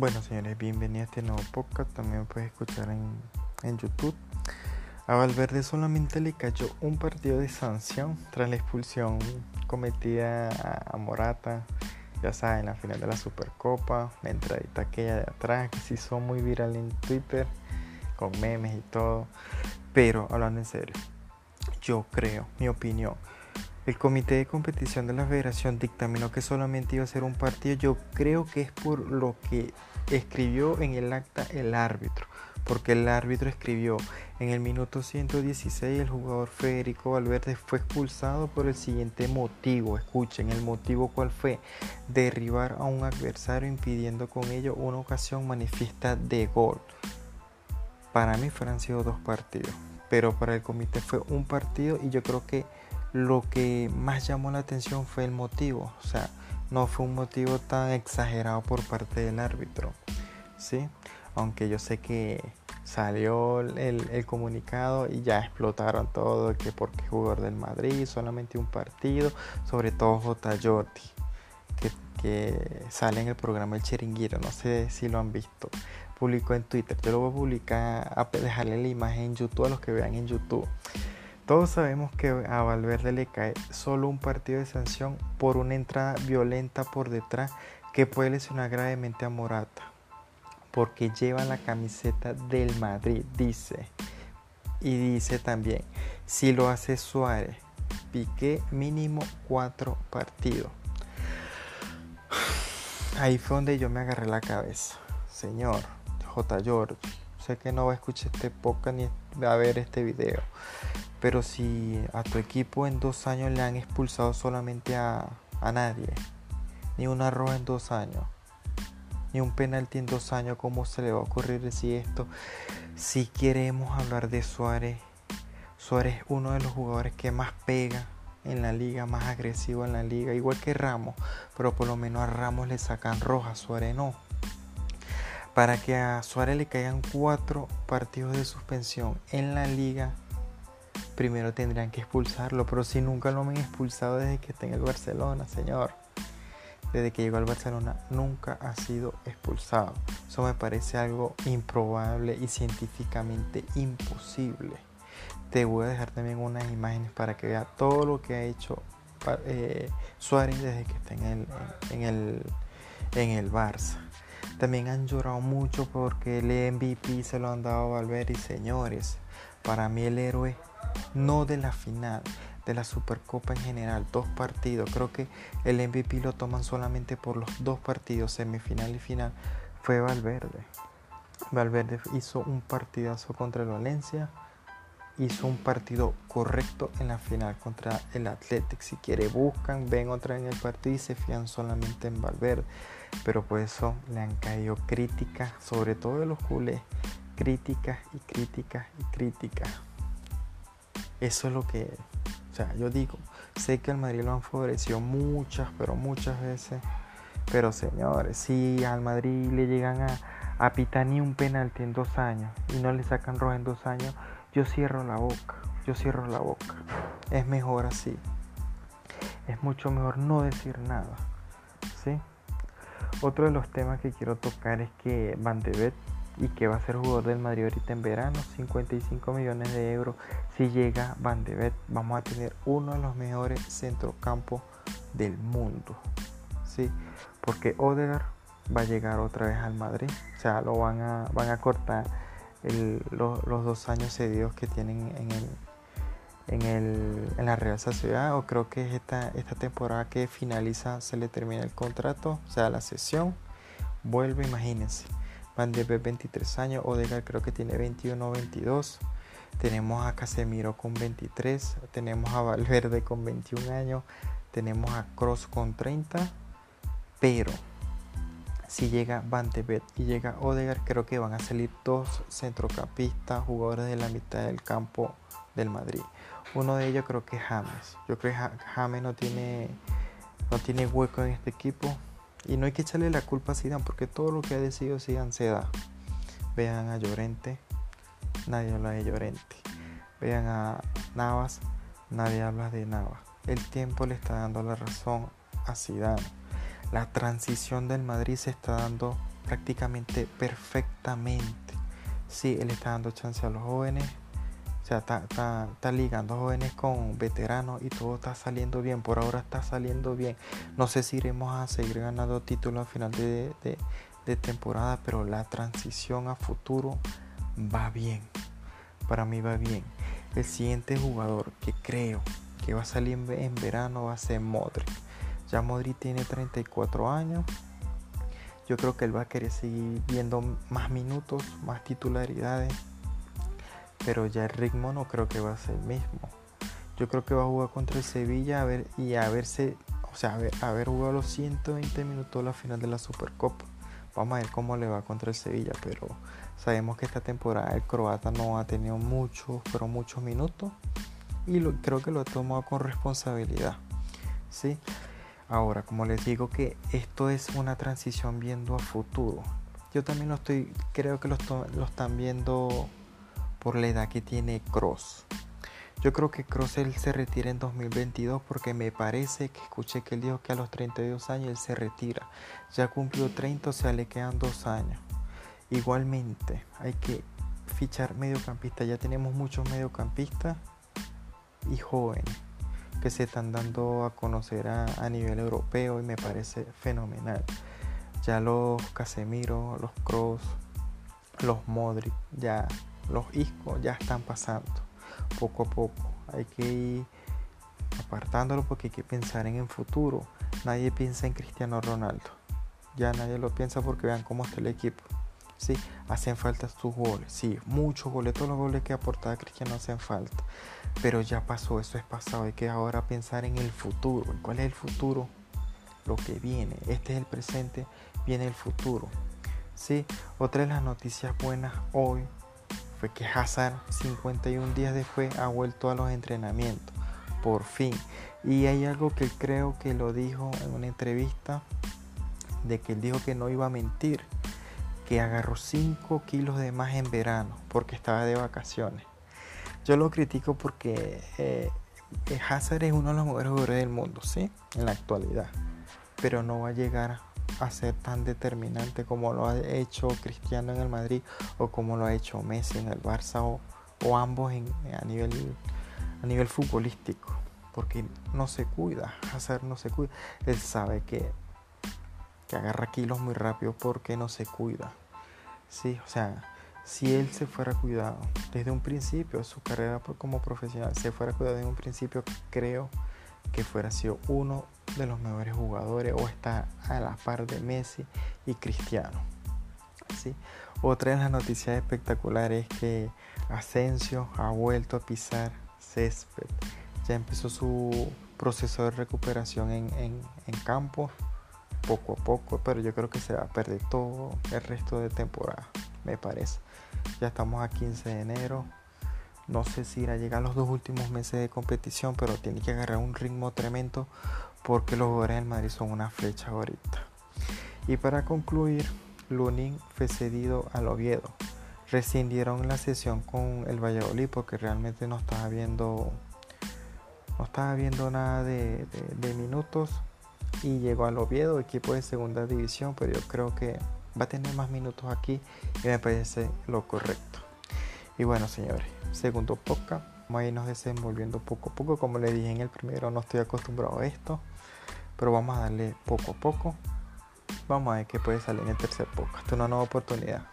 Bueno, señores, bienvenidos a este nuevo podcast. También puedes escuchar en, en YouTube. A Valverde solamente le cayó un partido de sanción tras la expulsión cometida a, Morata. Ya saben, la final de la Supercopa, la entradita aquella de atrás que se hizo muy viral en Twitter, con memes y todo. Pero hablando en serio, yo creo, mi opinión, el comité de competición de la federación dictaminó que solamente iba a ser un partido. Yo creo que es por lo que escribió en el acta el árbitro. Porque el árbitro escribió en el minuto 116 el jugador Federico Valverde fue expulsado por el siguiente motivo. Escuchen, el motivo cuál fue derribar a un adversario impidiendo con ello una ocasión manifiesta de gol. Para mí fueron sido dos partidos, pero para el comité fue un partido y yo creo que lo que más llamó la atención fue el motivo, o sea, no fue un motivo tan exagerado por parte del árbitro, ¿sí? Aunque yo sé que salió el, comunicado y ya explotaron todo, que porque jugador del Madrid, solamente un partido, sobre todo J. Jordi, que, que sale en el programa El Chiringuito, no sé si lo han visto, publicó en Twitter, yo lo voy a publicar, a dejarle la imagen en YouTube a los que vean en YouTube. Todos sabemos que a Valverde le cae solo un partido de sanción por una entrada violenta por detrás que puede lesionar gravemente a Morata, porque lleva la camiseta del Madrid, dice. Y dice también, si lo hace Suárez, Piqué mínimo cuatro partidos. Ahí fue donde yo me agarré la cabeza. Señor J. George, sé que no va a escuchar este podcast ni a ver este video. Pero si a tu equipo en dos años le han expulsado solamente a, nadie, ni una roja en dos años, ni un penalti en dos años, ¿cómo se le va a ocurrir decir esto? Si queremos hablar de Suárez, Suárez es uno de los jugadores que más pega en la liga, más agresivo en la liga, igual que Ramos, pero por lo menos a Ramos le sacan roja, Suárez no. Para que a Suárez le caigan cuatro partidos de suspensión en la liga, primero tendrían que expulsarlo, pero si nunca lo han expulsado desde que está en el Barcelona, señor. Desde que llegó al Barcelona nunca ha sido expulsado. Eso me parece algo improbable y científicamente imposible. Te voy a dejar también unas imágenes para que vea todo lo que ha hecho eh, Suárez desde que está en el, en, el, en el Barça. También han llorado mucho porque el MVP se lo han dado a Valverde señores. Para mí el héroe no de la final, de la Supercopa en general, dos partidos. Creo que el MVP lo toman solamente por los dos partidos, semifinal y final, fue Valverde. Valverde hizo un partidazo contra el Valencia, hizo un partido correcto en la final contra el Athletic. Si quiere buscan, ven otra en el partido y se fían solamente en Valverde. Pero por eso le han caído críticas, sobre todo de los culés, críticas y críticas y críticas. Eso es lo que, o sea, yo digo, sé que al Madrid lo han favorecido muchas, pero muchas veces. Pero señores, si al Madrid le llegan a, a pitar ni un penalti en dos años y no le sacan roja en dos años, yo cierro la boca, yo cierro la boca. Es mejor así. Es mucho mejor no decir nada. ¿Sí? Otro de los temas que quiero tocar es que Van de y que va a ser jugador del Madrid ahorita en verano, 55 millones de euros. Si llega Van de vamos a tener uno de los mejores centrocampos del mundo. ¿sí? Porque Odegaard va a llegar otra vez al Madrid, o sea, lo van a, van a cortar los, dos años cedidos que tienen en el, en, el, en la Real Sociedad o creo que esta, esta temporada que finaliza se le termina el contrato, o sea, la sesión, vuelve, imagínense. Van de 23 años, Odegaard creo que tiene 21 o 22. Tenemos a Casemiro con 23, tenemos a Valverde con 21 años, tenemos a Cross con 30, pero si llega Van y llega Odegaard, creo que van a salir dos centrocampistas, jugadores de la mitad del campo del Madrid. Uno de ellos creo que es James. Yo creo que James no tiene, no tiene hueco en este equipo. Y no hay que echarle la culpa a Zidane porque todo lo que ha decidido Zidane se da. Vean a Llorente, nadie habla de Llorente. Vean a Navas, nadie habla de Navas. El tiempo le está dando la razón a Zidane. La transición del Madrid se está dando prácticamente perfectamente. Sí, él está dando chance a los jóvenes, está, ligando jóvenes con veteranos y todo está saliendo bien. Por ahora está saliendo bien. No sé si iremos a seguir ganando títulos al final de, de temporada, pero la transición a futuro va bien. Para mí va bien. El siguiente jugador que creo que va a salir en verano va a ser Modric. Ya Modric tiene 34 años. Yo creo que él va a querer seguir viendo más minutos, más titularidades. Pero ya el ritmo no creo que va a ser el mismo. Yo creo que va a jugar contra el Sevilla a ver, y a verse, o sea, a ver, haber jugado los 120 minutos la final de la Supercopa. Vamos a ver cómo le va contra el Sevilla, pero sabemos que esta temporada el croata no ha tenido muchos, pero muchos minutos y creo que lo ha tomado con responsabilidad. ¿sí? Ahora, como les digo que esto es una transición viendo a futuro. Yo también lo estoy, creo que lo, lo están viendo por la edad que tiene Cross. Yo creo que Cross él se retira en 2022 porque me parece que escuché que él dijo que a los 32 años él se retira. Ya cumplió 30, o sea, le quedan dos años. Igualmente, hay que fichar mediocampistas. Ya tenemos muchos mediocampistas y jóvenes que se están dando a conocer a, a nivel europeo y me parece fenomenal. Ya los Casemiro, los Cross, los Modric, ya los Isco ya están pasando poco a poco. Hay que ir apartándolo porque hay que pensar en el futuro. Nadie piensa en Cristiano Ronaldo. Ya nadie lo piensa porque vean cómo está el equipo. Sí, hacen falta sus goles. Sí, muchos goles. Todos los goles que aportaba Cristiano hacen falta. Pero ya pasó, eso es pasado. Hay que ahora pensar en el futuro. ¿Cuál es el futuro? Lo que viene. Este es el presente, viene el futuro. Sí, otra de las noticias buenas hoy fue que Hazard 51 días después ha vuelto a los entrenamientos, por fin. Y hay algo que creo que lo dijo en una entrevista, de que él dijo que no iba a mentir, que agarró 5 kilos de más en verano porque estaba de vacaciones. Yo lo critico porque eh, Hazard es uno de los mejores jugadores del mundo, ¿sí? En la actualidad. Pero no va a llegar a ser tan determinante como lo ha hecho Cristiano en el Madrid o como lo ha hecho Messi en el Barça o, ambos a, nivel, a nivel futbolístico. Porque no se cuida, hacer no se cuida. Él sabe que, que agarra kilos muy rápido porque no se cuida. Sí, o sea, si él se fuera cuidado desde un principio, su carrera como profesional, se fuera cuidado desde un principio, creo que fuera sido uno de los mejores jugadores o está a la par de Messi y Cristiano. ¿sí? Otra de las noticias espectaculares es que Asensio ha vuelto a pisar césped. Ya empezó su proceso de recuperación en, en campo poco a poco, pero yo creo que se va a perder todo el resto de temporada, me parece. Ya estamos a 15 de enero, no sé si irá a llegar los dos últimos meses de competición, pero tiene que agarrar un ritmo tremendo porque los jugadores del Madrid son una flecha ahorita. Y para concluir, Lunin fue cedido al Oviedo. Rescindieron la sesión con el Valladolid porque realmente no estaba viendo no estaba viendo nada de, de minutos y llegó al Oviedo, equipo de segunda división, pero yo creo que va a tener más minutos aquí y me parece lo correcto. Y bueno, señores, segundo podcast. Vamos a irnos desenvolviendo poco a poco. Como les dije en el primero, no estoy acostumbrado a esto. Pero vamos a darle poco a poco. Vamos a ver qué puede salir en el tercer podcast. Una nueva oportunidad.